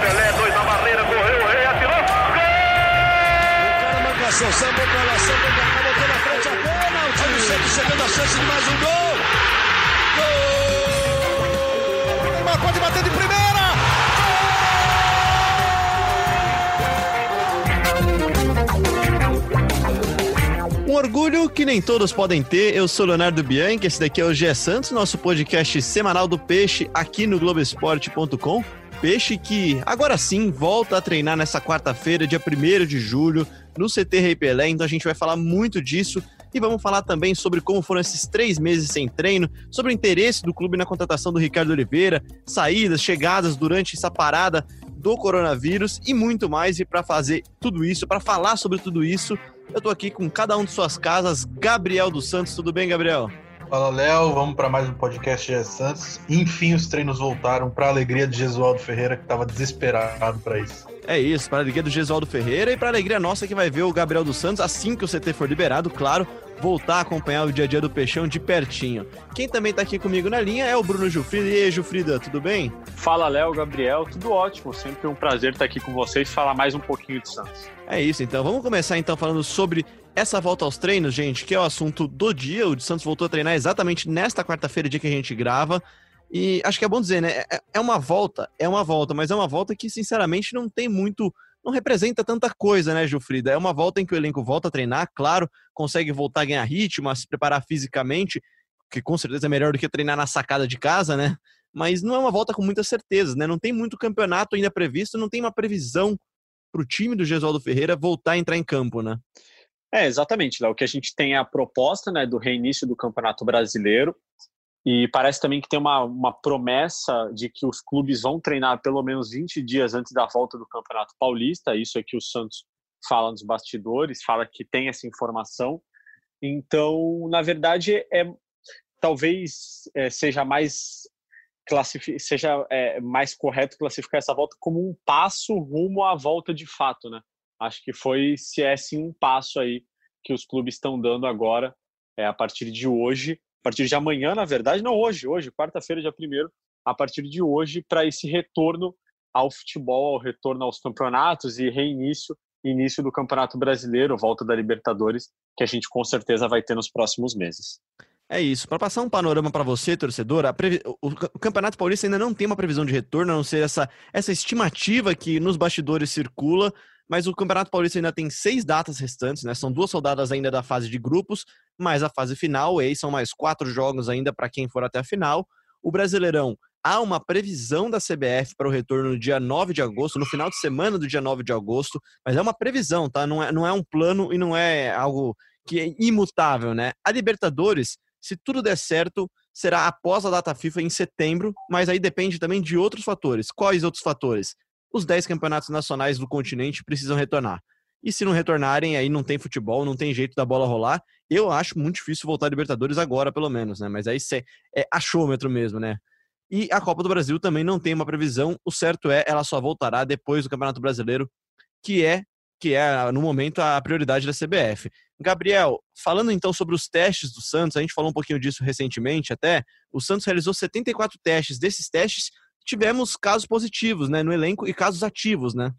Pelé, dois na barreira, correu, o rei atirou. Gol! O cara marcação, sambou pra lá, sambou pra cá, botou na frente a pênalti. Olha o Santos chegando a chance de mais um gol. Gol! O Neymar pode bater de primeira. Orgulho que nem todos podem ter. Eu sou Leonardo Bianchi, esse daqui é o Gé Santos, nosso podcast semanal do Peixe aqui no Globoesporte.com. Peixe que agora sim volta a treinar nessa quarta-feira, dia 1 de julho, no CT Rei Pelé. Então a gente vai falar muito disso e vamos falar também sobre como foram esses três meses sem treino, sobre o interesse do clube na contratação do Ricardo Oliveira, saídas, chegadas durante essa parada do coronavírus e muito mais. E para fazer tudo isso, para falar sobre tudo isso, eu tô aqui com cada um de suas casas, Gabriel dos Santos. Tudo bem, Gabriel? Fala, Léo. Vamos para mais um podcast de Santos. Enfim, os treinos voltaram para a alegria de Gesualdo Ferreira, que estava desesperado para isso. É isso, para a alegria do Gesualdo Ferreira e para a alegria nossa que vai ver o Gabriel dos Santos assim que o CT for liberado, claro, voltar a acompanhar o dia a dia do Peixão de pertinho. Quem também tá aqui comigo na linha é o Bruno Jufrida. E aí, Jufrida, tudo bem? Fala, Léo, Gabriel, tudo ótimo. Sempre um prazer estar aqui com vocês e falar mais um pouquinho de Santos. É isso, então. Vamos começar então falando sobre essa volta aos treinos, gente, que é o assunto do dia. O de Santos voltou a treinar exatamente nesta quarta-feira, dia que a gente grava. E acho que é bom dizer, né? É, é uma volta, é uma volta, mas é uma volta que, sinceramente, não tem muito não representa tanta coisa, né, Gilfrida? É uma volta em que o elenco volta a treinar, claro, consegue voltar a ganhar ritmo, a se preparar fisicamente, que com certeza é melhor do que treinar na sacada de casa, né? Mas não é uma volta com muitas certezas, né? Não tem muito campeonato ainda previsto, não tem uma previsão para o time do Gesualdo Ferreira voltar a entrar em campo, né? É, exatamente, Léo. O que a gente tem é a proposta né, do reinício do Campeonato Brasileiro. E parece também que tem uma, uma promessa de que os clubes vão treinar pelo menos 20 dias antes da volta do Campeonato Paulista. Isso é que o Santos fala nos bastidores, fala que tem essa informação. Então, na verdade, é talvez é, seja mais seja é, mais correto classificar essa volta como um passo rumo à volta de fato, né? Acho que foi se é sim um passo aí que os clubes estão dando agora é, a partir de hoje a partir de amanhã, na verdade, não hoje, hoje, quarta-feira, dia 1 a partir de hoje, para esse retorno ao futebol, retorno aos campeonatos e reinício, início do Campeonato Brasileiro, volta da Libertadores, que a gente com certeza vai ter nos próximos meses. É isso. Para passar um panorama para você, torcedor, previ... o Campeonato Paulista ainda não tem uma previsão de retorno, a não ser essa, essa estimativa que nos bastidores circula mas o Campeonato Paulista ainda tem seis datas restantes, né? São duas rodadas ainda da fase de grupos, mais a fase final, e aí são mais quatro jogos ainda para quem for até a final. O Brasileirão, há uma previsão da CBF para o retorno no dia 9 de agosto, no final de semana do dia 9 de agosto, mas é uma previsão, tá? Não é, não é um plano e não é algo que é imutável, né? A Libertadores, se tudo der certo, será após a data FIFA em setembro, mas aí depende também de outros fatores. Quais outros fatores? Os 10 campeonatos nacionais do continente precisam retornar. E se não retornarem, aí não tem futebol, não tem jeito da bola rolar. Eu acho muito difícil voltar a Libertadores agora, pelo menos, né? Mas aí é achômetro mesmo, né? E a Copa do Brasil também não tem uma previsão. O certo é, ela só voltará depois do Campeonato Brasileiro, que é que é no momento a prioridade da CBF. Gabriel, falando então sobre os testes do Santos, a gente falou um pouquinho disso recentemente até. O Santos realizou 74 testes. Desses testes, tivemos casos positivos, né, no elenco e casos ativos, né?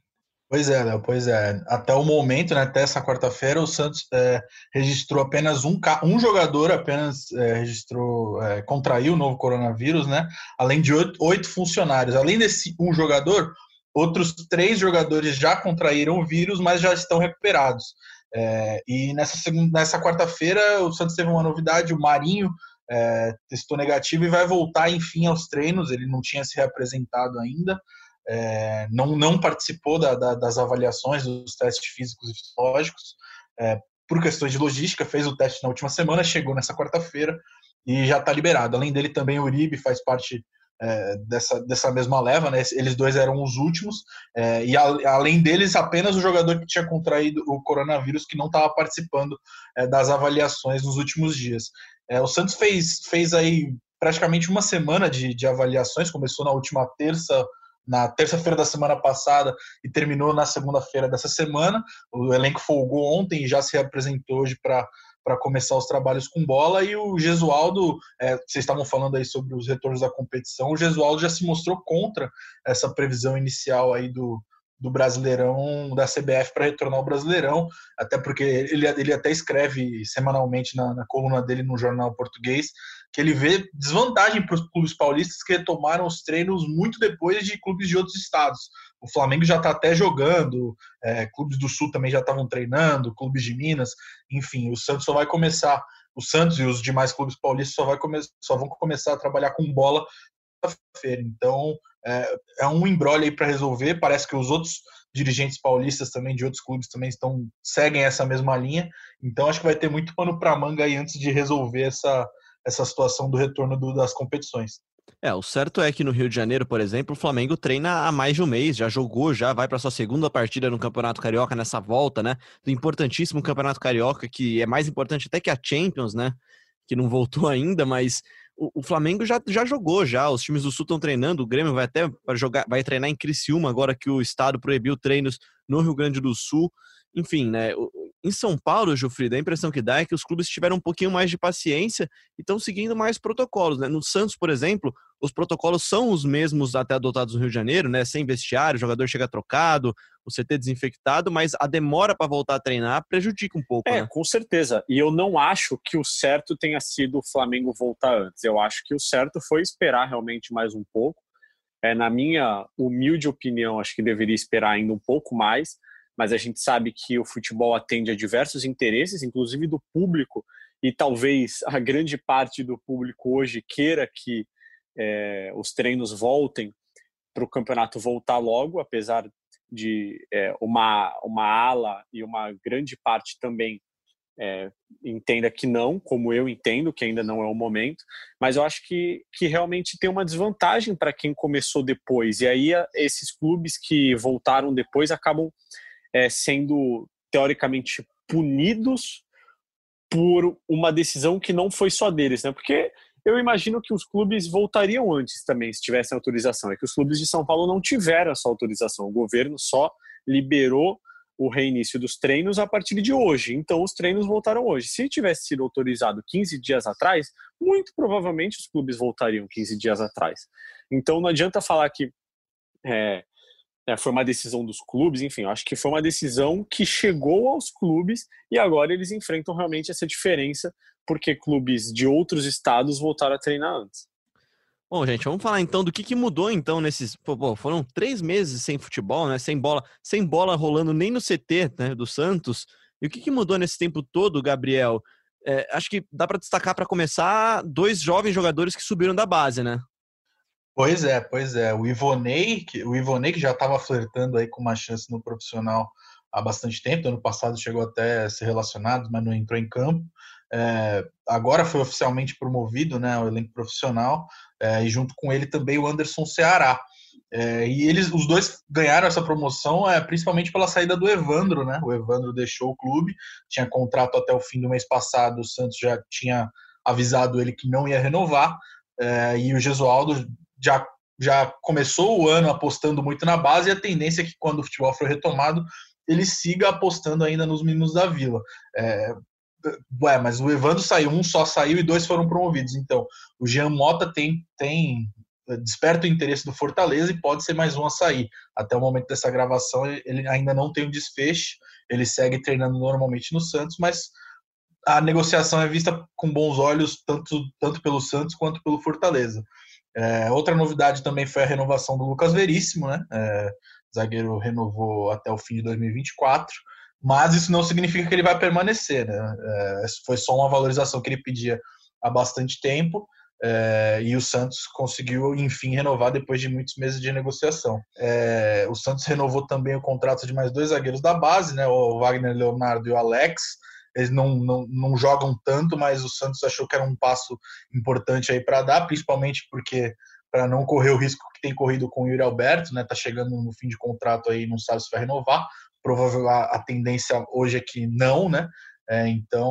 Pois é, Léo, pois é. Até o momento, né, até essa quarta-feira, o Santos é, registrou apenas um, um jogador, apenas é, registrou, é, contraiu o novo coronavírus, né? Além de oito, oito, funcionários. Além desse um jogador, outros três jogadores já contraíram o vírus, mas já estão recuperados. É, e nessa, segunda, nessa quarta-feira, o Santos teve uma novidade: o Marinho é, testou negativo e vai voltar, enfim, aos treinos. Ele não tinha se reapresentado ainda, é, não, não participou da, da, das avaliações dos testes físicos e fisiológicos, é, por questões de logística, fez o teste na última semana, chegou nessa quarta-feira e já está liberado. Além dele, também o Uribe faz parte é, dessa, dessa mesma leva, né? Eles dois eram os últimos, é, e a, além deles, apenas o jogador que tinha contraído o coronavírus que não estava participando é, das avaliações nos últimos dias. É, o Santos fez, fez aí praticamente uma semana de, de avaliações, começou na última terça, na terça-feira da semana passada e terminou na segunda-feira dessa semana. O elenco folgou ontem e já se reapresentou hoje para para começar os trabalhos com bola. E o Gesualdo, é, vocês estavam falando aí sobre os retornos da competição, o Gesualdo já se mostrou contra essa previsão inicial aí do, do Brasileirão, da CBF para retornar ao Brasileirão, até porque ele, ele até escreve semanalmente na, na coluna dele no jornal português que ele vê desvantagem para os clubes paulistas que retomaram os treinos muito depois de clubes de outros estados. O Flamengo já está até jogando, é, clubes do Sul também já estavam treinando, clubes de Minas, enfim, o Santos só vai começar, o Santos e os demais clubes paulistas só, vai come, só vão começar a trabalhar com bola feira. Então, é, é um embrolho aí para resolver. Parece que os outros dirigentes paulistas também de outros clubes também estão seguem essa mesma linha. Então, acho que vai ter muito pano para manga aí antes de resolver essa essa situação do retorno do, das competições. É, o certo é que no Rio de Janeiro, por exemplo, o Flamengo treina há mais de um mês, já jogou, já vai para sua segunda partida no Campeonato Carioca nessa volta, né? Do importantíssimo Campeonato Carioca, que é mais importante até que a Champions, né? Que não voltou ainda, mas o, Flamengo já, já jogou já. Os times do Sul estão treinando, o Grêmio vai até jogar, vai treinar em Criciúma agora que o estado proibiu treinos no Rio Grande do Sul. Enfim, né? Em São Paulo, Jufrida, a impressão que dá é que os clubes tiveram um pouquinho mais de paciência e estão seguindo mais protocolos. Né? No Santos, por exemplo, os protocolos são os mesmos até adotados no Rio de Janeiro, né? Sem vestiário, o jogador chega trocado, o CT desinfectado, mas a demora para voltar a treinar prejudica um pouco. É, né? com certeza. E eu não acho que o certo tenha sido o Flamengo voltar antes. Eu acho que o certo foi esperar realmente mais um pouco. É, na minha humilde opinião, acho que deveria esperar ainda um pouco mais mas a gente sabe que o futebol atende a diversos interesses, inclusive do público, e talvez a grande parte do público hoje queira que é, os treinos voltem para o campeonato voltar logo, apesar de é, uma, uma ala e uma grande parte também é, entenda que não, como eu entendo, que ainda não é o momento, mas eu acho que, que realmente tem uma desvantagem para quem começou depois, e aí esses clubes que voltaram depois acabam é, sendo teoricamente punidos por uma decisão que não foi só deles, né? Porque eu imagino que os clubes voltariam antes também, se tivessem autorização. É que os clubes de São Paulo não tiveram essa autorização. O governo só liberou o reinício dos treinos a partir de hoje. Então, os treinos voltaram hoje. Se tivesse sido autorizado 15 dias atrás, muito provavelmente os clubes voltariam 15 dias atrás. Então, não adianta falar que é, é, foi uma decisão dos clubes, enfim, acho que foi uma decisão que chegou aos clubes e agora eles enfrentam realmente essa diferença porque clubes de outros estados voltaram a treinar antes. Bom, gente, vamos falar então do que, que mudou então nesses. Pô, foram três meses sem futebol, né? Sem bola, sem bola rolando nem no CT né, do Santos. E o que, que mudou nesse tempo todo, Gabriel? É, acho que dá para destacar para começar dois jovens jogadores que subiram da base, né? Pois é, pois é. O Ivonei, que, o Ivonei que já estava flertando aí com uma chance no profissional há bastante tempo, ano passado chegou até a ser relacionado, mas não entrou em campo. É, agora foi oficialmente promovido né, ao elenco profissional, é, e junto com ele também o Anderson Ceará. É, e eles, os dois ganharam essa promoção é, principalmente pela saída do Evandro, né? O Evandro deixou o clube, tinha contrato até o fim do mês passado, o Santos já tinha avisado ele que não ia renovar, é, e o Gesualdo já, já começou o ano apostando muito na base e a tendência é que quando o futebol for retomado, ele siga apostando ainda nos meninos da Vila. É, ué, mas o Evandro saiu, um só saiu e dois foram promovidos. Então, o Jean Mota tem, tem desperta o interesse do Fortaleza e pode ser mais um a sair. Até o momento dessa gravação, ele ainda não tem um desfecho, ele segue treinando normalmente no Santos, mas a negociação é vista com bons olhos tanto, tanto pelo Santos quanto pelo Fortaleza. É, outra novidade também foi a renovação do Lucas Veríssimo, né? É, zagueiro renovou até o fim de 2024, mas isso não significa que ele vai permanecer, né? É, foi só uma valorização que ele pedia há bastante tempo. É, e o Santos conseguiu, enfim, renovar depois de muitos meses de negociação. É, o Santos renovou também o contrato de mais dois zagueiros da base, né, o Wagner Leonardo e o Alex, eles não, não, não jogam tanto, mas o Santos achou que era um passo importante aí para dar, principalmente porque para não correr o risco que tem corrido com o Yuri Alberto, né? Tá chegando no fim de contrato aí, não sabe se vai renovar. Provavelmente a, a tendência hoje é que não, né? É, então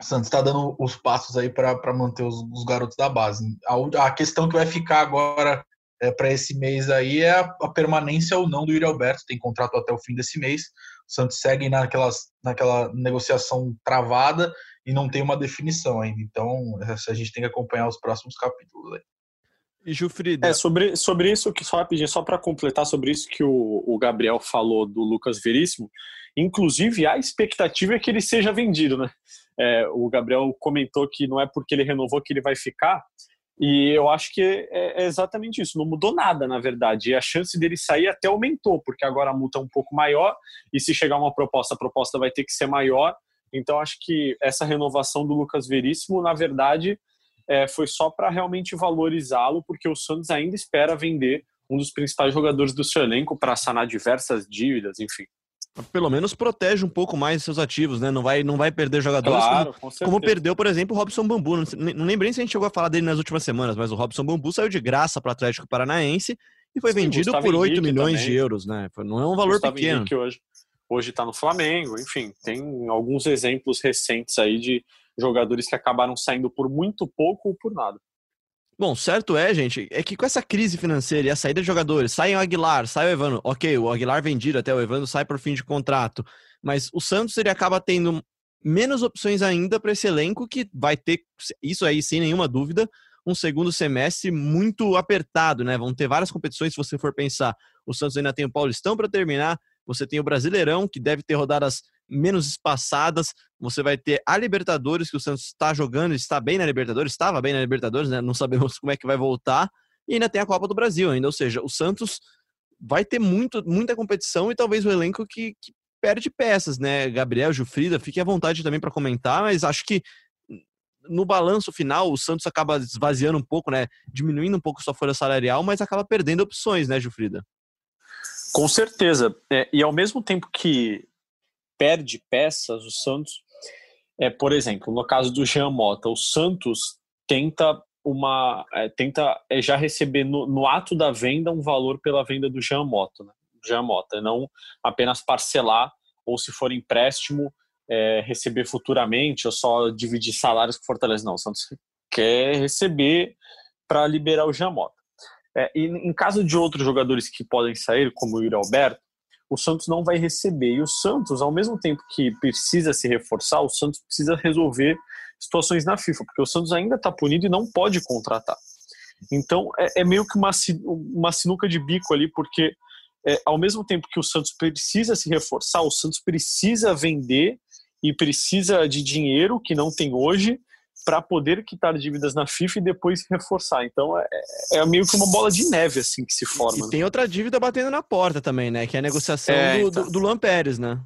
o Santos está dando os passos aí para manter os, os, garotos da base. A, a, questão que vai ficar agora é, para esse mês aí é a, a, permanência ou não do Yuri Alberto. Tem contrato até o fim desse mês. Santos segue naquelas, naquela negociação travada e não tem uma definição ainda. Então, a gente tem que acompanhar os próximos capítulos aí. E Jufrida. É, sobre, sobre isso que só rapidinho, só para completar sobre isso que o, o Gabriel falou do Lucas Veríssimo, inclusive a expectativa é que ele seja vendido, né? É, o Gabriel comentou que não é porque ele renovou que ele vai ficar, e eu acho que é, é exatamente isso, não mudou nada, na verdade. E a chance dele sair até aumentou, porque agora a multa é um pouco maior, e se chegar uma proposta, a proposta vai ter que ser maior. Então, acho que essa renovação do Lucas Veríssimo, na verdade, é, foi só para realmente valorizá-lo, porque o Santos ainda espera vender um dos principais jogadores do seu elenco para sanar diversas dívidas, enfim. Pelo menos protege um pouco mais seus ativos, né? Não vai, não vai perder jogadores claro, como, como, perdeu, por exemplo, o Robson Bambu. Não, não nem se a gente chegou a falar dele nas últimas semanas, mas o Robson Bambu saiu de graça para o Atlético Paranaense e foi Sim, vendido por 8 Henrique milhões também. de euros, né? Não é um valor Gustavo pequeno. Henrique hoje hoje está no Flamengo, enfim, tem alguns exemplos recentes aí de jogadores que acabaram saindo por muito pouco ou por nada. Bom, certo é, gente, é que com essa crise financeira e a saída de jogadores, sai o Aguilar, sai o Evandro, ok, o Aguilar vendido até o Evandro sai por fim de contrato, mas o Santos ele acaba tendo menos opções ainda para esse elenco que vai ter, isso aí sem nenhuma dúvida, um segundo semestre muito apertado, né? Vão ter várias competições, se você for pensar. O Santos ainda tem o Paulistão para terminar, você tem o Brasileirão, que deve ter rodadas menos espaçadas. Você vai ter a Libertadores, que o Santos está jogando, está bem na Libertadores, estava bem na Libertadores, né? Não sabemos como é que vai voltar. E ainda tem a Copa do Brasil ainda. Ou seja, o Santos vai ter muito, muita competição e talvez o elenco que, que perde peças, né? Gabriel, Jufrida, fique à vontade também para comentar, mas acho que no balanço final o Santos acaba esvaziando um pouco, né? Diminuindo um pouco sua folha salarial, mas acaba perdendo opções, né, Jufrida? Com certeza. É, e ao mesmo tempo que perde peças, o Santos, é, por exemplo, no caso do Jean Mota, o Santos tenta uma é, tenta é, já receber no, no, ato da venda um valor pela venda do Jean Mota, né? Jean Mota, não apenas parcelar ou se for empréstimo é, receber futuramente ou só dividir salários com Fortaleza. Não, o Santos quer receber para liberar o Jean Mota. É, e em caso de outros jogadores que podem sair, como o Yuri Alberto, o Santos não vai receber. E o Santos, ao mesmo tempo que precisa se reforçar, o Santos precisa resolver situações na FIFA, porque o Santos ainda está punido e não pode contratar. Então é, é, meio que uma, uma sinuca de bico ali, porque é, ao mesmo tempo que o Santos precisa se reforçar, o Santos precisa vender e precisa de dinheiro que não tem hoje para poder quitar dívidas na FIFA e depois reforçar. Então é, é, meio que uma bola de neve assim que se forma. E, né? tem outra dívida batendo na porta também, né? Que é a negociação é, do, então. do, do Luan Pérez, né?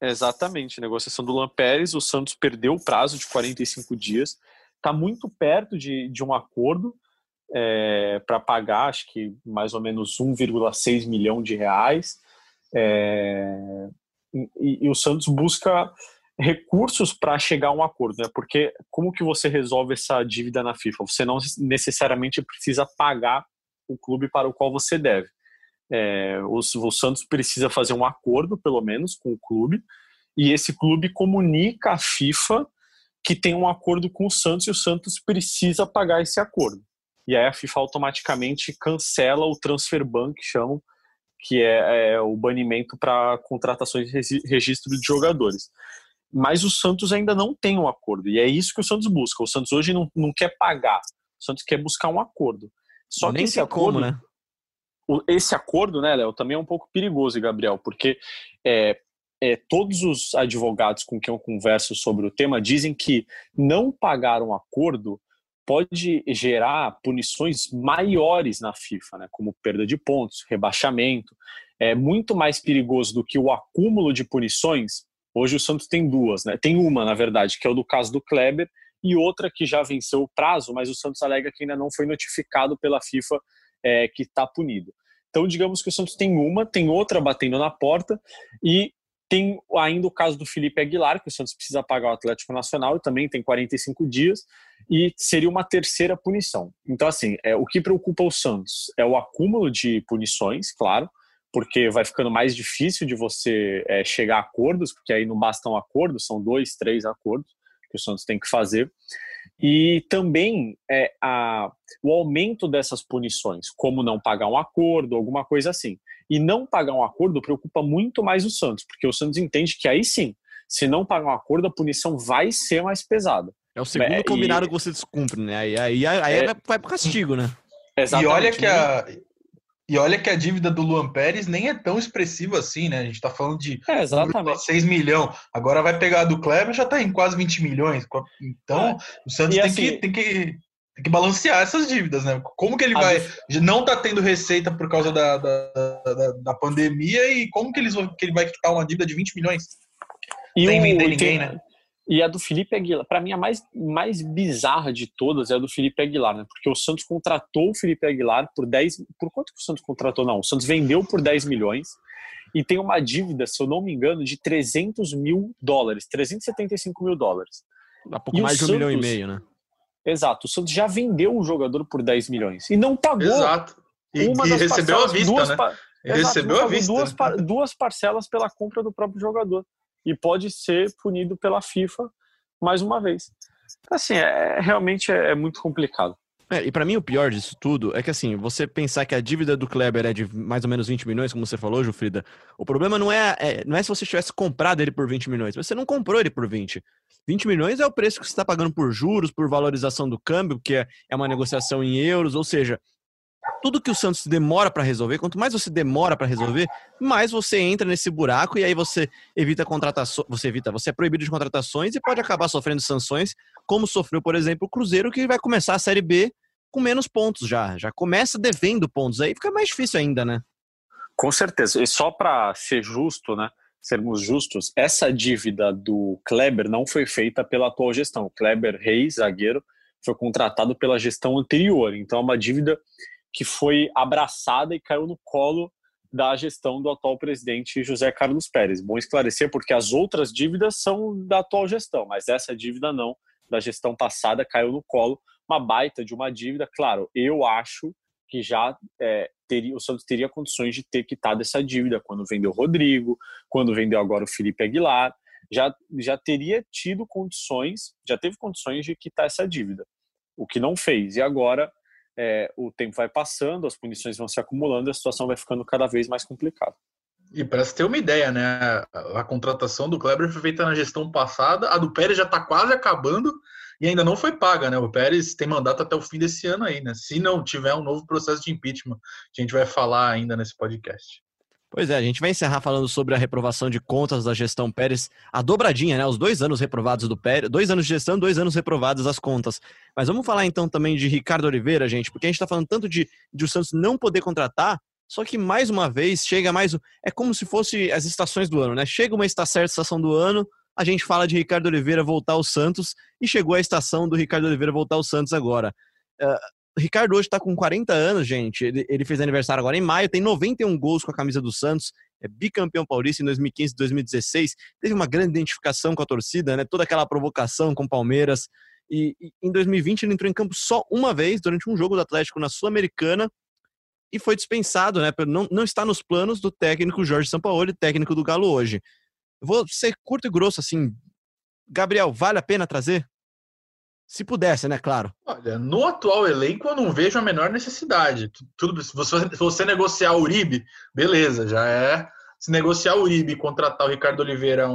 Exatamente, negociação do Luan Pérez. O Santos perdeu o prazo de 45 dias, está muito perto de, de um acordo é, para pagar, acho que mais ou menos 1,6 milhão de reais. É, e, e o Santos busca recursos para chegar a um acordo, né? Porque como que você resolve essa dívida na FIFA? Você não necessariamente precisa pagar o clube para o qual você deve. É, o, o Santos precisa fazer um acordo, pelo menos, com o clube, e esse clube comunica à FIFA que tem um acordo com o Santos e o Santos precisa pagar esse acordo. E aí a FIFA automaticamente cancela o transfer ban, que chamam, que é, é o banimento para contratações de registro de jogadores mas o Santos ainda não tem um acordo. E é isso que o Santos busca. O Santos hoje não, não quer pagar. O Santos quer buscar um acordo. Só Nem que esse acordo, como, né? Esse acordo, né, Léo, também é um pouco perigoso, Gabriel, porque é, é, todos os advogados com quem eu converso sobre o tema dizem que não pagar um acordo pode gerar punições maiores na FIFA, né, como perda de pontos, rebaixamento. É muito mais perigoso do que o acúmulo de punições Hoje o Santos tem duas, né? Tem uma, na verdade, que é o do caso do Kleber, e outra que já venceu o prazo, mas o Santos alega que ainda não foi notificado pela FIFA é, que está punido. Então, digamos que o Santos tem uma, tem outra batendo na porta, e tem ainda o caso do Felipe Aguilar, que o Santos precisa pagar o Atlético Nacional, e também tem 45 dias, e seria uma terceira punição. Então, assim, é, o que preocupa o Santos é o acúmulo de punições, claro, porque vai ficando mais difícil de você é, chegar a acordos, porque aí não basta um acordo, são dois, três acordos que o Santos tem que fazer. E também é, a, o aumento dessas punições, como não pagar um acordo, alguma coisa assim. E não pagar um acordo preocupa muito mais o Santos, porque o Santos entende que aí sim, se não pagar um acordo, a punição vai ser mais pesada. É o segundo é, combinado e... que você descumpre, né? Aí, aí, aí é... vai pro castigo, né? Exatamente. E olha que a, e olha que a dívida do Luan Pérez nem é tão expressiva assim, né? A gente tá falando de é, exatamente. 6 milhões. Agora vai pegar a do Kleber, já tá em quase 20 milhões. Então, é. o Santos tem, assim, que, tem, que, tem que balancear essas dívidas, né? Como que ele vai. Não tá tendo receita por causa da, da, da, da pandemia e como que, eles, que ele vai quitar uma dívida de 20 milhões? E Sem vender ninguém, né? E a do Felipe Aguilar, para mim a mais, mais bizarra de todas é a do Felipe Aguilar, né? Porque o Santos contratou o Felipe Aguilar por 10. Por quanto que o Santos contratou? Não, o Santos vendeu por 10 milhões e tem uma dívida, se eu não me engano, de 300 mil dólares, 375 mil dólares. Dá pouco e mais de um Santos, milhão e meio, né? Exato, o Santos já vendeu o jogador por 10 milhões e não pagou. Exato. E, uma e recebeu a vista, duas, né? Exato, recebeu a vista. Duas, duas parcelas pela compra do próprio jogador e pode ser punido pela FIFA mais uma vez. Assim, é, realmente é, é muito complicado. É, e para mim o pior disso tudo é que assim, você pensar que a dívida do Kleber é de mais ou menos 20 milhões, como você falou, Jufrida, o problema não é, é não é se você tivesse comprado ele por 20 milhões, você não comprou ele por 20. 20 milhões é o preço que você está pagando por juros, por valorização do câmbio, que é, é uma negociação em euros, ou seja, tudo que o Santos demora para resolver, quanto mais você demora para resolver, mais você entra nesse buraco e aí você evita contratações, você evita, você é proibido de contratações e pode acabar sofrendo sanções, como sofreu, por exemplo, o Cruzeiro, que vai começar a Série B com menos pontos já, já começa devendo pontos, aí fica mais difícil ainda, né? Com certeza. E só para ser justo, né? Sermos justos, essa dívida do Kleber não foi feita pela atual gestão. O Kleber Reis, zagueiro, foi contratado pela gestão anterior. Então é uma dívida que foi abraçada e caiu no colo da gestão do atual presidente José Carlos Pérez. Bom esclarecer, porque as outras dívidas são da atual gestão, mas essa dívida não, da gestão passada, caiu no colo. Uma baita de uma dívida, claro, eu acho que já é, teria, o Santos teria condições de ter quitado essa dívida quando vendeu o Rodrigo, quando vendeu agora o Felipe Aguilar, já, já teria tido condições, já teve condições de quitar essa dívida, o que não fez. E agora é, o tempo vai passando, as punições vão se acumulando e a situação vai ficando cada vez mais complicada. E para você ter uma ideia, né? A, contratação do Kleber foi feita na gestão passada, a do Pérez já está quase acabando e ainda não foi paga, né? O Pérez tem mandato até o fim desse ano aí, né? Se não tiver um novo processo de impeachment, a gente vai falar ainda nesse podcast. Pois é, a gente vai encerrar falando sobre a reprovação de contas da gestão Pérez, a dobradinha, né? Os dois anos reprovados do Pérez, dois anos de gestão, dois anos reprovados as contas. Mas vamos falar então também de Ricardo Oliveira, gente, porque a gente tá falando tanto de, de o Santos não poder contratar, só que mais uma vez chega mais. É como se fosse as estações do ano, né? Chega uma está certa estação do ano, a gente fala de Ricardo Oliveira voltar ao Santos e chegou a estação do Ricardo Oliveira voltar ao Santos agora. Uh, Ricardo hoje está com 40 anos, gente. Ele, ele, fez aniversário agora em maio, tem 91 gols com a camisa do Santos, é bicampeão paulista em 2015 e 2016. Teve uma grande identificação com a torcida, né? Toda aquela provocação com o Palmeiras. E, e em 2020 ele entrou em campo só uma vez durante um jogo do Atlético na Sul-Americana e foi dispensado, né? Não, não está nos planos do técnico Jorge Sampaoli, técnico do Galo hoje. Vou ser curto e grosso assim. Gabriel, vale a pena trazer? Se pudesse, né, claro. Olha, no atual elenco eu não vejo a menor necessidade. Tudo, se você, se você negociar o Uribe, beleza, já é. Se negociar o Uribe e contratar o Ricardo Oliveira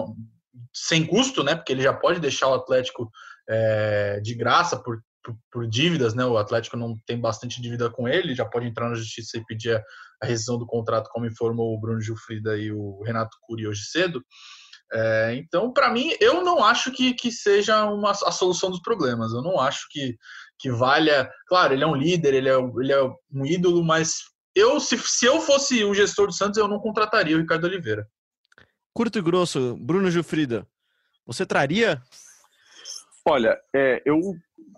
sem custo, né? Porque ele já pode deixar o Atlético é, de graça por, por, por, dívidas, né? O Atlético não tem bastante dívida com ele, já pode entrar na justiça e pedir a, a rescisão do contrato, como informou o Bruno Gilfrida e o Renato Curi hoje cedo. É, então, para mim, eu não acho que, que seja uma, a solução dos problemas. Eu não acho que, que valha. Claro, ele é um líder, ele é, ele é um ídolo, mas eu, se, se eu fosse o gestor do Santos, eu não contrataria o Ricardo Oliveira. Curto e grosso, Bruno Gilfrida, você traria? Olha, é, eu,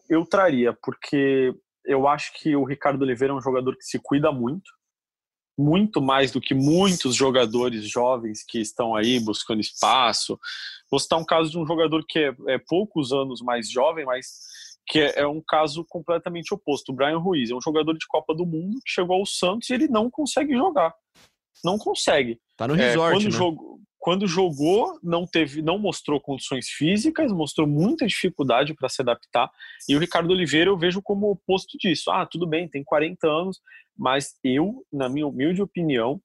eu traria, porque eu acho que o Ricardo Oliveira é um jogador que se cuida muito muito mais do que muitos jogadores jovens que estão aí buscando espaço. Vou citar um caso de um jogador que é, é poucos anos mais jovem, mas que é, é, um caso completamente oposto. O Brian Ruiz é um jogador de Copa do Mundo que chegou ao Santos e ele não consegue jogar. Não consegue. Tá no resort, é, quando, né? jogou, quando jogou, não teve, não mostrou condições físicas, mostrou muita dificuldade para se adaptar. E o Ricardo Oliveira eu vejo como oposto disso. Ah, tudo bem, tem 40 anos, mas eu, na minha humilde opinião,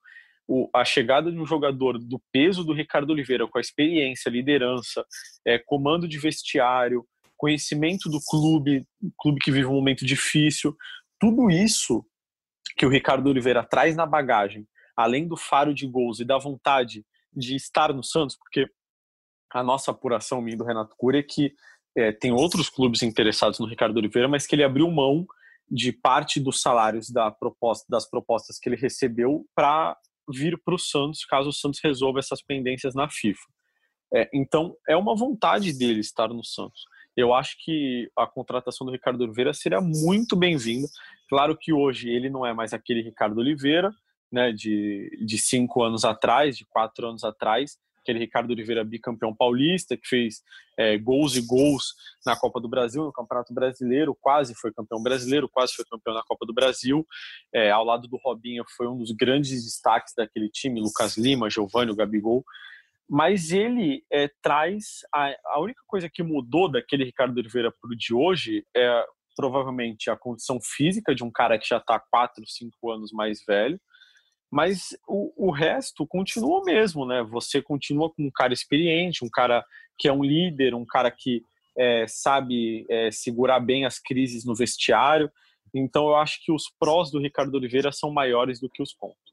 o, a chegada de um jogador do peso do Ricardo Oliveira, com a experiência, liderança, é, comando de vestiário, conhecimento do clube, clube que vive um momento difícil, tudo isso que o Ricardo Oliveira traz na bagagem, além do faro de gols e da vontade de estar no Santos, porque a nossa apuração, minha do Renato Cury, é que é, tem outros clubes interessados no Ricardo Oliveira, mas que ele abriu mão de parte dos salários da proposta, das propostas que ele recebeu para vir para o Santos, caso o Santos resolva essas pendências na FIFA. É, então, é uma vontade dele estar no Santos. Eu acho que a contratação do Ricardo Oliveira seria muito bem-vinda. Claro que hoje ele não é mais aquele Ricardo Oliveira, né, de, de cinco anos atrás, de quatro anos atrás, aquele Ricardo Oliveira bicampeão paulista, que fez é, gols e gols na Copa do Brasil, no Campeonato Brasileiro, quase foi campeão brasileiro, quase foi campeão na Copa do Brasil. É, ao lado do Robinho, foi um dos grandes destaques daquele time, Lucas Lima, Giovanni, Gabigol. Mas ele é, traz. A, a única coisa que mudou daquele Ricardo Oliveira para o de hoje é provavelmente a condição física de um cara que já está 4, 5 anos mais velho mas o, o resto continua o mesmo, né? Você continua com um cara experiente, um cara que é um líder, um cara que é, sabe é, segurar bem as crises no vestiário. Então eu acho que os prós do Ricardo Oliveira são maiores do que os contras.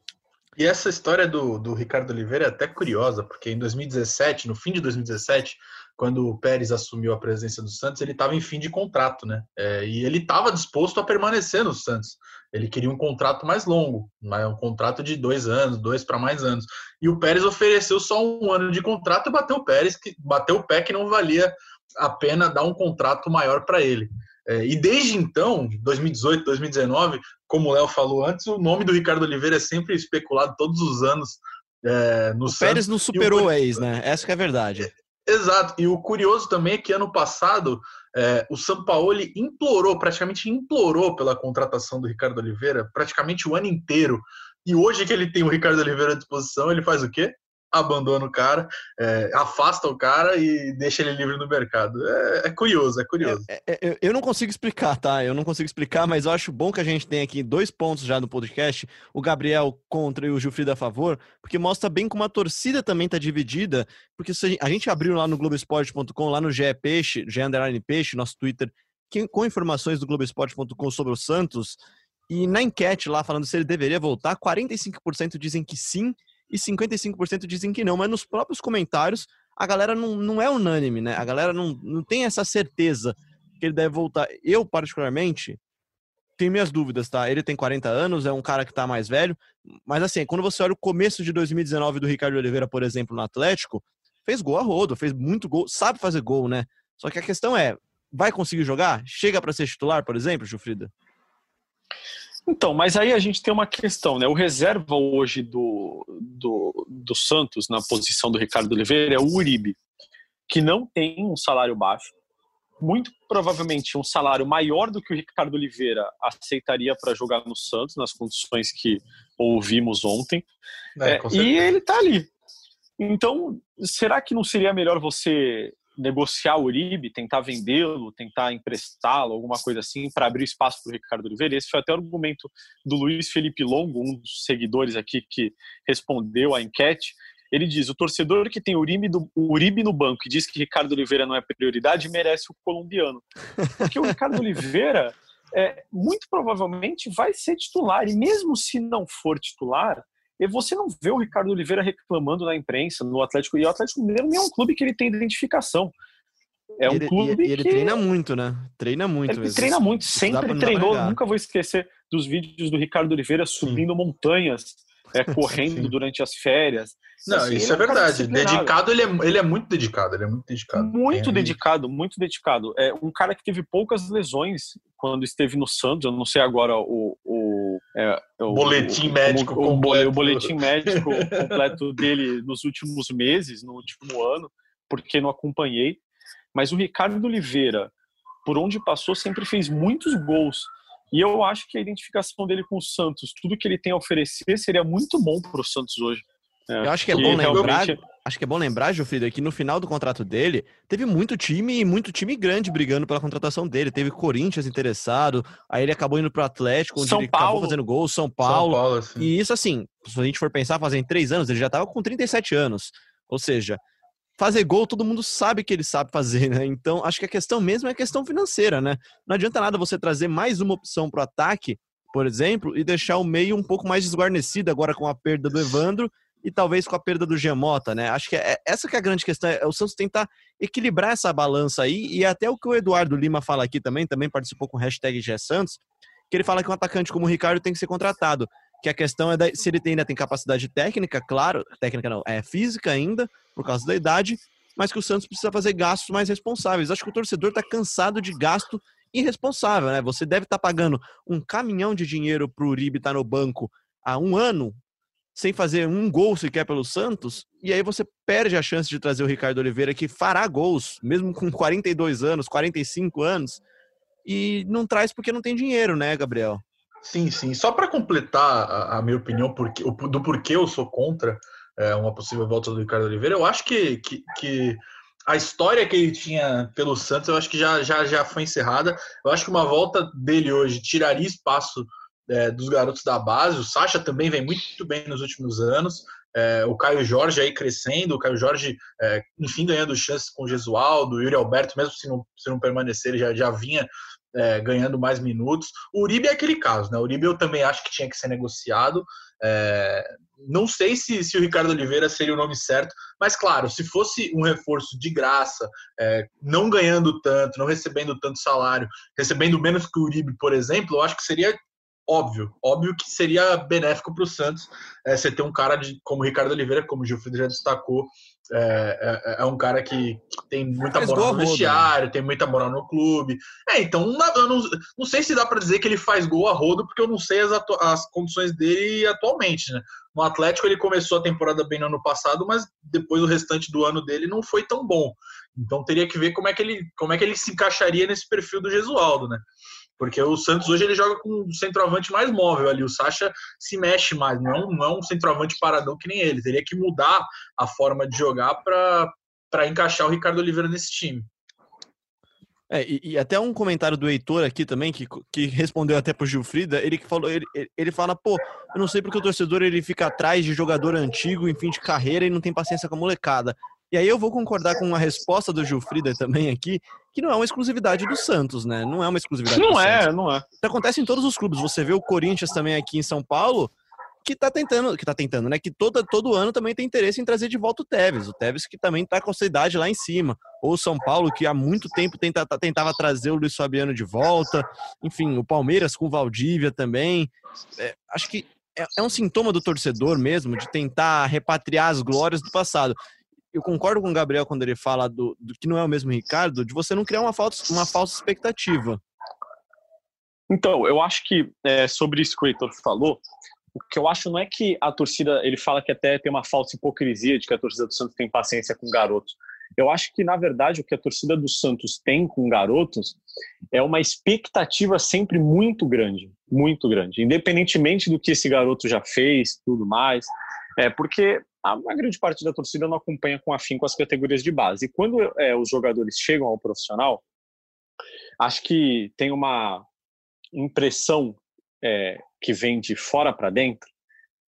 E essa história do, do Ricardo Oliveira é até curiosa, porque em 2017, no fim de 2017, quando o Pérez assumiu a presença do Santos, ele estava em fim de contrato, né? É, e ele estava disposto a permanecer no Santos. Ele queria um contrato mais longo, um contrato de dois anos, dois para mais anos. E o Pérez ofereceu só um ano de contrato e bateu o Pérez, que bateu o pé que não valia a pena dar um contrato maior para ele. É, e desde então, 2018, 2019, como o Léo falou antes, o nome do Ricardo Oliveira é sempre especulado todos os anos é, no o Santos. Pérez não superou o ex, né? Essa que é a verdade. Exato. E o curioso também é que ano passado é, o Sampaoli implorou, praticamente implorou pela contratação do Ricardo Oliveira, praticamente o ano inteiro. E hoje que ele tem o Ricardo Oliveira à disposição, ele faz o quê? Abandona o cara, é, afasta o cara e deixa ele livre no mercado. É, é curioso, é curioso. É, é eu não consigo explicar, tá? Eu não consigo explicar, mas eu acho bom que a gente tem aqui dois pontos já no podcast, o Gabriel contra e o Gilfrido a favor, porque mostra bem como a torcida também tá dividida, porque a gente abriu lá no Globoesporte.com, lá no GE Peixe, GE Underline Peixe, nosso Twitter, com informações do Globoesporte.com sobre o Santos, e na enquete lá falando se ele deveria voltar, 45% dizem que sim, e 55% dizem que não. Mas nos próprios comentários, a galera não, não é unânime, né? A galera não, não tem essa certeza que ele deve voltar. Eu, particularmente, tenho minhas dúvidas, tá? Ele tem 40 anos, é um cara que tá mais velho, mas assim, quando você olha o começo de 2019 do Ricardo Oliveira, por exemplo, no Atlético, fez gol a rodo, fez muito gol, sabe fazer gol, né? Só que a questão é, vai conseguir jogar? Chega para ser titular, por exemplo, Jufrida? Então, mas aí a gente tem uma questão, né? O reserva hoje do, do, do Santos, na posição do Ricardo Oliveira, é o Uribe, que não tem um salário baixo, muito provavelmente um salário maior do que o Ricardo Oliveira aceitaria para jogar no Santos, nas condições que ouvimos ontem. É, é, e ele está ali. Então, será que não seria melhor você negociar o Uribe, tentar vendê-lo, tentar emprestá-lo, alguma coisa assim, para abrir espaço para o Ricardo Oliveira. Esse foi até o argumento do Luiz Felipe Longo, um dos seguidores aqui que respondeu à enquete. Ele diz: o torcedor que tem Uribe, do, Uribe no banco e diz que Ricardo Oliveira não é prioridade merece o colombiano. Porque o Ricardo Oliveira, é, muito provavelmente, vai ser titular. E mesmo se não for titular, e você não vê o Ricardo Oliveira reclamando na imprensa, no Atlético. E o Atlético Mineiro nem é um clube que ele tem identificação. É um ele, clube e ele que... treina muito, né? Treina muito. Ele mesmo. treina muito, sempre treinou. Nunca vou esquecer dos vídeos do Ricardo Oliveira subindo Sim. montanhas, é, correndo Sim. durante as férias. Não, assim, isso é, é verdade. Dedicado, ele é, ele é muito dedicado. Ele é muito dedicado. Muito dedicado, muito dedicado. É um cara que teve poucas lesões quando esteve no Santos. Eu não sei agora o, é, o boletim médico o, completo. O boletim médico completo dele nos últimos meses, no último ano, porque não acompanhei. Mas o Ricardo Oliveira, por onde passou, sempre fez muitos gols. E eu acho que a identificação dele com o Santos, tudo que ele tem a oferecer, seria muito bom para o Santos hoje. É, eu acho que é bom lembrar, realmente... acho que é bom lembrar, Gilfrida, que no final do contrato dele teve muito time e muito time grande brigando pela contratação dele. Teve Corinthians interessado, aí ele acabou indo pro Atlético, onde São ele Paulo. acabou fazendo gol, São Paulo. São Paulo e isso assim, se a gente for pensar, fazem três anos, ele já tava com 37 anos. Ou seja, fazer gol todo mundo sabe que ele sabe fazer, né? Então, acho que a questão mesmo é a questão financeira, né? Não adianta nada você trazer mais uma opção pro ataque, por exemplo, e deixar o meio um pouco mais desguarnecido agora com a perda do Evandro e talvez com a perda do Gemota, né? Acho que é, essa que é a grande questão, é o Santos tentar equilibrar essa balança aí, e até o que o Eduardo Lima fala aqui também, também participou com o hashtag Santos, que ele fala que um atacante como o Ricardo tem que ser contratado, que a questão é da, se ele ainda tem capacidade técnica, claro, técnica não, é física ainda, por causa da idade, mas que o Santos precisa fazer gastos mais responsáveis. Acho que o torcedor está cansado de gasto irresponsável, né? Você deve estar tá pagando um caminhão de dinheiro para o Uribe estar tá no banco há um ano, sem fazer um gol sequer pelo Santos, e aí você perde a chance de trazer o Ricardo Oliveira, que fará gols, mesmo com 42 anos, 45 anos, e não traz porque não tem dinheiro, né, Gabriel? Sim, sim. Só para completar a, a, minha opinião porque, do porquê eu sou contra é, uma possível volta do Ricardo Oliveira, eu acho que, que, que, a história que ele tinha pelo Santos, eu acho que já, já, já foi encerrada. Eu acho que uma volta dele hoje tiraria espaço é, dos garotos da base. O Sacha também vem muito bem nos últimos anos. É, o Caio Jorge aí crescendo, o Caio Jorge, é, enfim, ganhando chances com o Gesualdo, o Yuri Alberto, mesmo se não, se não permanecer, ele já, já vinha é, ganhando mais minutos. O Uribe é aquele caso, né? O Uribe eu também acho que tinha que ser negociado. É, não sei se, se o Ricardo Oliveira seria o nome certo, mas claro, se fosse um reforço de graça, é, não ganhando tanto, não recebendo tanto salário, recebendo menos que o Uribe, por exemplo, eu acho que seria óbvio, óbvio que seria benéfico para o Santos é, você ter um cara de, como o Ricardo Oliveira, como o Gilfrido já destacou, é, é, é, um cara que, tem muita faz moral no né? vestiário, rodo, tem muita moral no clube. É, então eu não, não sei se dá para dizer que ele faz gol a rodo, porque eu não sei as, as condições dele atualmente, né? No Atlético ele começou a temporada bem no ano passado, mas depois o restante do ano dele não foi tão bom. Então teria que ver como é que ele, como é que ele se encaixaria nesse perfil do Gesualdo, né? Porque o Santos hoje ele joga com o centroavante mais móvel ali. O Sacha se mexe mais, não é um, não é um centroavante paradão que nem ele. Teria que mudar a forma de jogar para encaixar o Ricardo Oliveira nesse time. É, e, e, até um comentário do Heitor aqui também, que, que respondeu até pro Gilfrida, ele que falou, ele, ele fala, pô, eu não sei porque o torcedor ele fica atrás de jogador antigo em fim de carreira e não tem paciência com a molecada. E aí eu vou concordar com a resposta do Gilfrida também aqui, que não é uma exclusividade do Santos, né? Não é uma exclusividade não do é, Santos. Não é, não é. Isso acontece em todos os clubes. Você vê o Corinthians também aqui em São Paulo, que tá tentando, que tá tentando, né? Que todo, todo ano também tem interesse em trazer de volta o Tevez. O Tevez que também tá com a sua idade lá em cima. Ou o São Paulo, que há muito tempo tenta, tentava trazer o Luiz Fabiano de volta. Enfim, o Palmeiras com o Valdívia também. É, acho que é, é um sintoma do torcedor mesmo, de tentar repatriar as glórias do passado eu concordo com o Gabriel quando ele fala do, do, que não é o mesmo Ricardo, de você não criar uma falsa, uma falsa expectativa. Então, eu acho que é, sobre isso que o Heitor falou, o que eu acho não é que a torcida, ele fala que até tem uma falsa hipocrisia de que a torcida do Santos tem paciência com garotos. Eu acho que, na verdade, o que a torcida do Santos tem com garotos é uma expectativa sempre muito grande, muito grande, independentemente do que esse garoto já fez, tudo mais. É porque a, grande parte da torcida não acompanha com afinco as categorias de base. E quando é, os jogadores chegam ao profissional, acho que tem uma impressão é, que vem de fora para dentro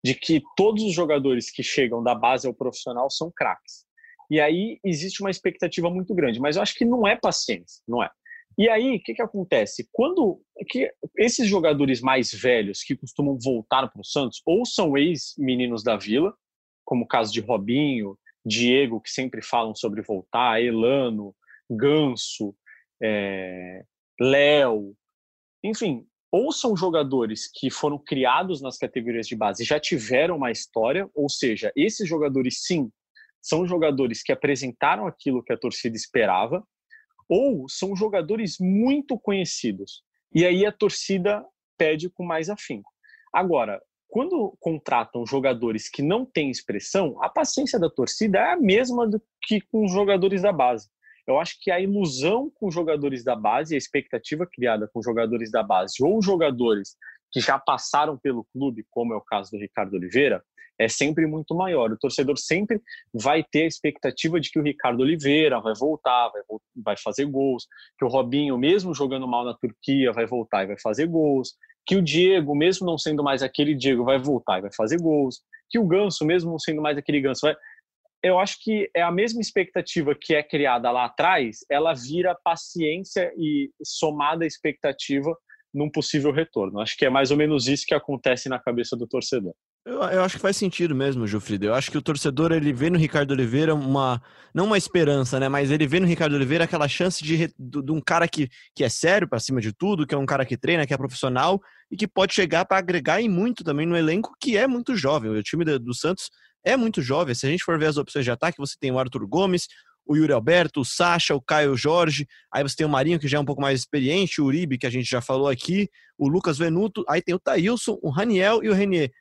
de que todos os jogadores que chegam da base ao profissional são craques. E aí existe uma expectativa muito grande, mas eu acho que não é paciência, não é. E aí, o que, que acontece? Quando que esses jogadores mais velhos que costumam voltar para o Santos, ou são ex-meninos da Vila, como o caso de Robinho, Diego, que sempre falam sobre voltar, Elano, Ganso, é, Léo, enfim, ou são jogadores que foram criados nas categorias de base, já tiveram uma história, ou seja, esses jogadores sim são jogadores que apresentaram aquilo que a torcida esperava, ou são jogadores muito conhecidos. E aí a torcida pede com mais afinco. Agora, quando contratam jogadores que não têm expressão, a paciência da torcida é a mesma do que com os jogadores da base. Eu acho que a ilusão com os jogadores da base, a expectativa criada com jogadores da base ou jogadores que já passaram pelo clube, como é o caso do Ricardo Oliveira, é sempre muito maior. O torcedor sempre vai ter a expectativa de que o Ricardo Oliveira vai voltar, vai, vai fazer gols, que o Robinho, mesmo jogando mal na Turquia, vai voltar e vai fazer gols, que o Diego, mesmo não sendo mais aquele Diego, vai voltar e vai fazer gols, que o Ganso, mesmo não sendo mais aquele Ganso, vai. Eu acho que é a mesma expectativa que é criada lá atrás, ela vira paciência e somada expectativa num possível retorno. Acho que é mais ou menos isso que acontece na cabeça do torcedor. Eu, eu, acho que faz sentido mesmo, Gilfrido. Eu acho que o torcedor ele vê no Ricardo Oliveira uma não uma esperança, né? Mas ele vê no Ricardo Oliveira aquela chance de, de, de um cara que, que é sério para cima de tudo, que é um cara que treina, que é profissional e que pode chegar para agregar e muito também no elenco que é muito jovem. O time do, do Santos é muito jovem. Se a gente for ver as opções de ataque, você tem o Arthur Gomes, o Yuri Alberto, o Sacha, o Caio Jorge, aí você tem o Marinho, que já é um pouco mais experiente, o Uribe, que a gente já falou aqui, o Lucas Venuto, aí tem o Thailson, o Raniel e o Renier.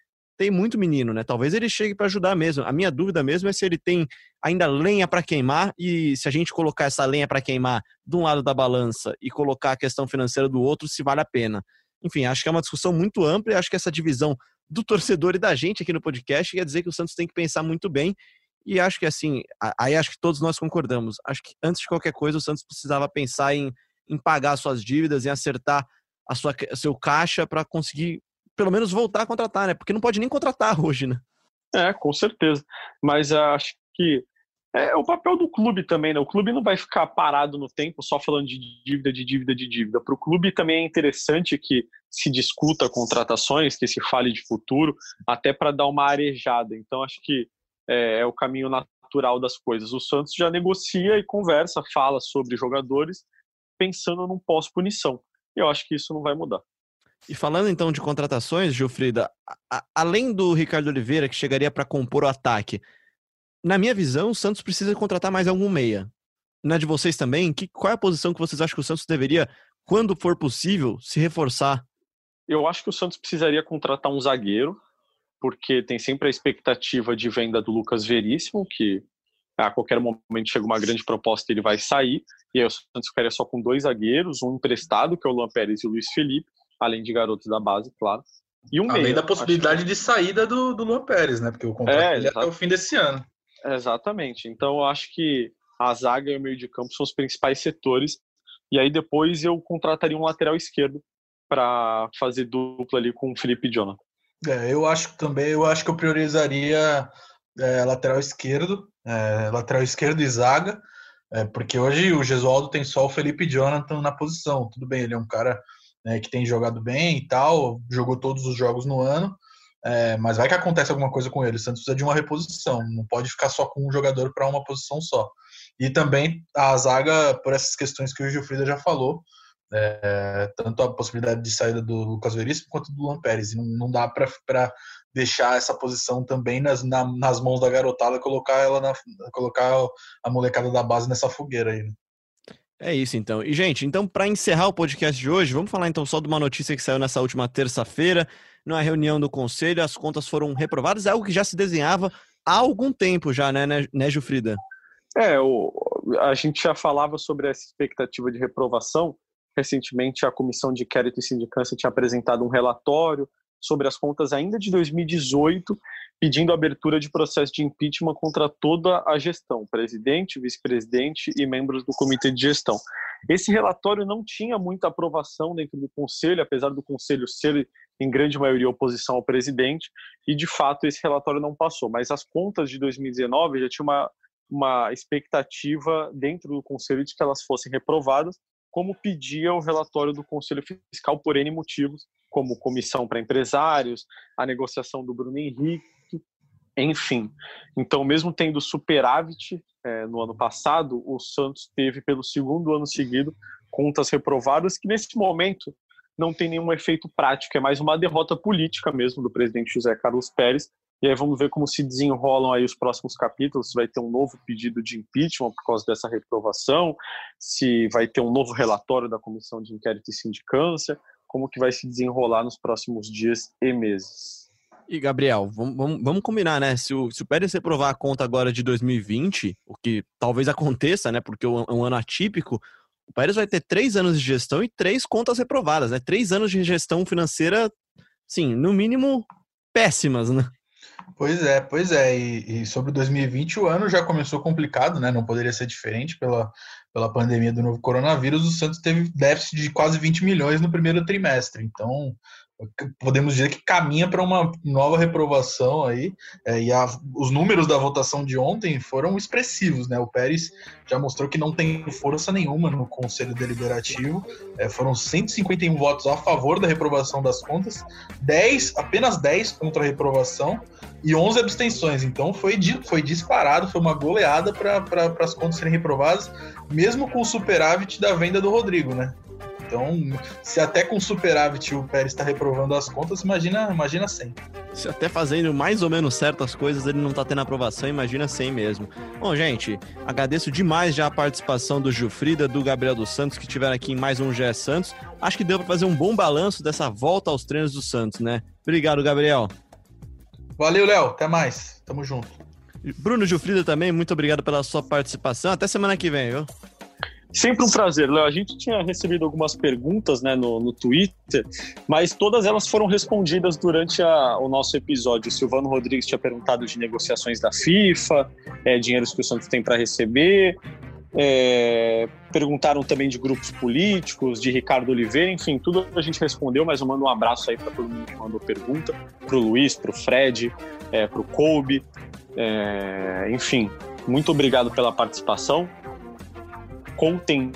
Tem muito menino, né? Talvez ele chegue para ajudar mesmo. A minha dúvida mesmo é se ele tem ainda lenha para queimar e se a gente colocar essa lenha para queimar de um lado da balança e colocar a questão financeira do outro, se vale a pena. Enfim, acho que é uma discussão muito ampla e acho que essa divisão do torcedor e da gente aqui no podcast quer dizer que o Santos tem que pensar muito bem e acho que assim, aí acho que todos nós concordamos. Acho que antes de qualquer coisa, o Santos precisava pensar em, em pagar suas dívidas, em acertar a sua, seu caixa para conseguir pelo menos voltar a contratar, né? Porque não pode nem contratar hoje, né? É, com certeza. Mas acho que é o papel do clube também, né? O clube não vai ficar parado no tempo só falando de dívida, de dívida, de dívida. Para o clube também é interessante que se discuta contratações, que se fale de futuro, até para dar uma arejada. Então, acho que é, é o caminho natural das coisas. O Santos já negocia e conversa, fala sobre jogadores, pensando num pós-punição. E eu acho que isso não vai mudar. E falando então de contratações, Gilfrida, a, além do Ricardo Oliveira, que chegaria para compor o ataque, na minha visão, o Santos precisa contratar mais algum meia. Na de vocês também, que, qual é a posição que vocês acham que o Santos deveria, quando for possível, se reforçar? Eu acho que o Santos precisaria contratar um zagueiro, porque tem sempre a expectativa de venda do Lucas Veríssimo, que a qualquer momento chega uma grande proposta e ele vai sair, e aí o Santos ficaria só com dois zagueiros, um emprestado, que é o Luan Pérez e o Luiz Felipe, além de garotos da base, claro. E um além meio, da possibilidade que... de saída do, do Luan Pérez, né? Porque o contrato é, dele é até o fim desse ano. Exatamente. Então eu acho que a zaga e o meio de campo são os principais setores. E aí depois eu contrataria um lateral esquerdo para fazer dupla ali com o Felipe Jonathan. É, eu acho também, eu acho que eu priorizaria é, lateral esquerdo, é, lateral esquerdo e zaga, é, porque hoje o Gesualdo tem só o Felipe Jonathan na posição. Tudo bem, ele é um cara né, que tem jogado bem e tal, jogou todos os jogos no ano, é, mas vai que acontece alguma coisa com ele. O Santos precisa de uma reposição, não pode ficar só com um jogador para uma posição só. E também a zaga, por essas questões que o Gilfrida já falou, é, tanto a possibilidade de saída do Lucas Veríssimo quanto do Luan Pérez. Não, não dá para deixar essa posição também nas, na, nas mãos da garotada, colocar ela na, colocar a molecada da base nessa fogueira aí. Né? É isso então. E gente, então para encerrar o podcast de hoje, vamos falar então só de uma notícia que saiu nessa última terça-feira, numa reunião do conselho, as contas foram reprovadas, é algo que já se desenhava há algum tempo já, né, né, né Gilfrida? É, o, a gente já falava sobre essa expectativa de reprovação, Recentemente, a Comissão de Inquérito e Sindicância tinha apresentado um relatório sobre as contas ainda de 2018, pedindo abertura de processo de impeachment contra toda a gestão, presidente, vice-presidente e membros do comitê de gestão. Esse relatório não tinha muita aprovação dentro do conselho, apesar do conselho ser em grande maioria oposição ao presidente, e de fato esse relatório não passou. Mas as contas de 2019 já tinha uma, uma expectativa dentro do conselho de que elas fossem reprovadas, como pedia o relatório do Conselho Fiscal por N motivos, como comissão para empresários, a negociação do Bruno Henrique, enfim. Então, mesmo tendo superávit é, no ano passado, o Santos teve pelo segundo ano seguido contas reprovadas, que nesse momento não tem nenhum efeito prático, é mais uma derrota política mesmo do presidente José Carlos Pérez, e aí vamos ver como se desenrolam aí os próximos capítulos, se vai ter um novo pedido de impeachment por causa dessa reprovação, se vai ter um novo relatório da Comissão de Inquérito e Sindicância, como que vai se desenrolar nos próximos dias e meses. E, Gabriel, vamos, vamos, vamos combinar, né? Se o, se o Pérez reprovar a conta agora de 2020, o que talvez aconteça, né? Porque é um ano atípico, o Pérez vai ter três anos de gestão e três contas reprovadas, né? Três anos de gestão financeira, sim, no mínimo péssimas, né? Pois é, pois é. E, e, sobre 2020, o ano já começou complicado, né? Não poderia ser diferente pela, pela pandemia do novo coronavírus. O Santos teve déficit de quase 20 milhões no primeiro trimestre. Então, podemos dizer que caminha para uma nova reprovação aí. É, e a, os números da votação de ontem foram expressivos, né? O Pérez já mostrou que não tem força nenhuma no Conselho Deliberativo. É, foram 151 votos a favor da reprovação das contas, 10, apenas 10 contra a reprovação e 11 abstenções. Então foi, foi disparado, foi uma goleada para as contas serem reprovadas, mesmo com o superávit da venda do Rodrigo, né? Então, se até com superávit o Pérez está reprovando as contas, imagina, imagina sem. Se até fazendo mais ou menos certas coisas ele não está tendo aprovação, imagina sem mesmo. Bom, gente, agradeço demais já a participação do Gilfrida, do Gabriel dos Santos, que estiveram aqui em mais um GE Santos. Acho que deu para fazer um bom balanço dessa volta aos treinos do Santos, né? Obrigado, Gabriel. Valeu, Léo. Até mais. Tamo junto. Bruno Gilfrida também, muito obrigado pela sua participação. Até semana que vem, viu? Sempre um prazer, Léo. A gente tinha recebido algumas perguntas né, no, no Twitter, mas todas elas foram respondidas durante a, o nosso episódio. O Silvano Rodrigues tinha perguntado de negociações da FIFA, é, dinheiros que o Santos tem para receber. É, perguntaram também de grupos políticos, de Ricardo Oliveira, enfim, tudo a gente respondeu, mas eu mando um abraço aí para todo mundo que mandou pergunta, para o Luiz, para o Fred, é, para o Kobe, é, enfim, muito obrigado pela participação contem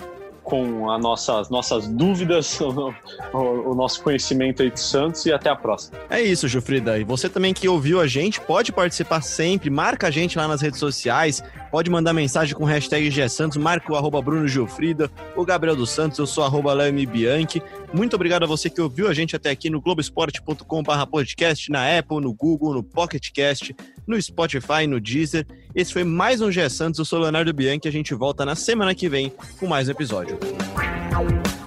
com as nossas, dúvidas, o, o, nosso conhecimento aí de Santos e até a próxima. É isso, Jufrida. E você também que ouviu a gente, pode participar sempre, marca a gente lá nas redes sociais, pode mandar mensagem com hashtag GSantos, marca o arroba Bruno Gilfrida, o Gabriel dos Santos, eu sou arroba Bianchi. Muito obrigado a você que ouviu a gente até aqui no globesport.com.br podcast, na Apple, no Google, no PocketCast, no Spotify, no Deezer. Esse foi mais um GE Santos, eu sou Leonardo Bianchi, a gente volta na semana que vem com mais um episódio. Thank you.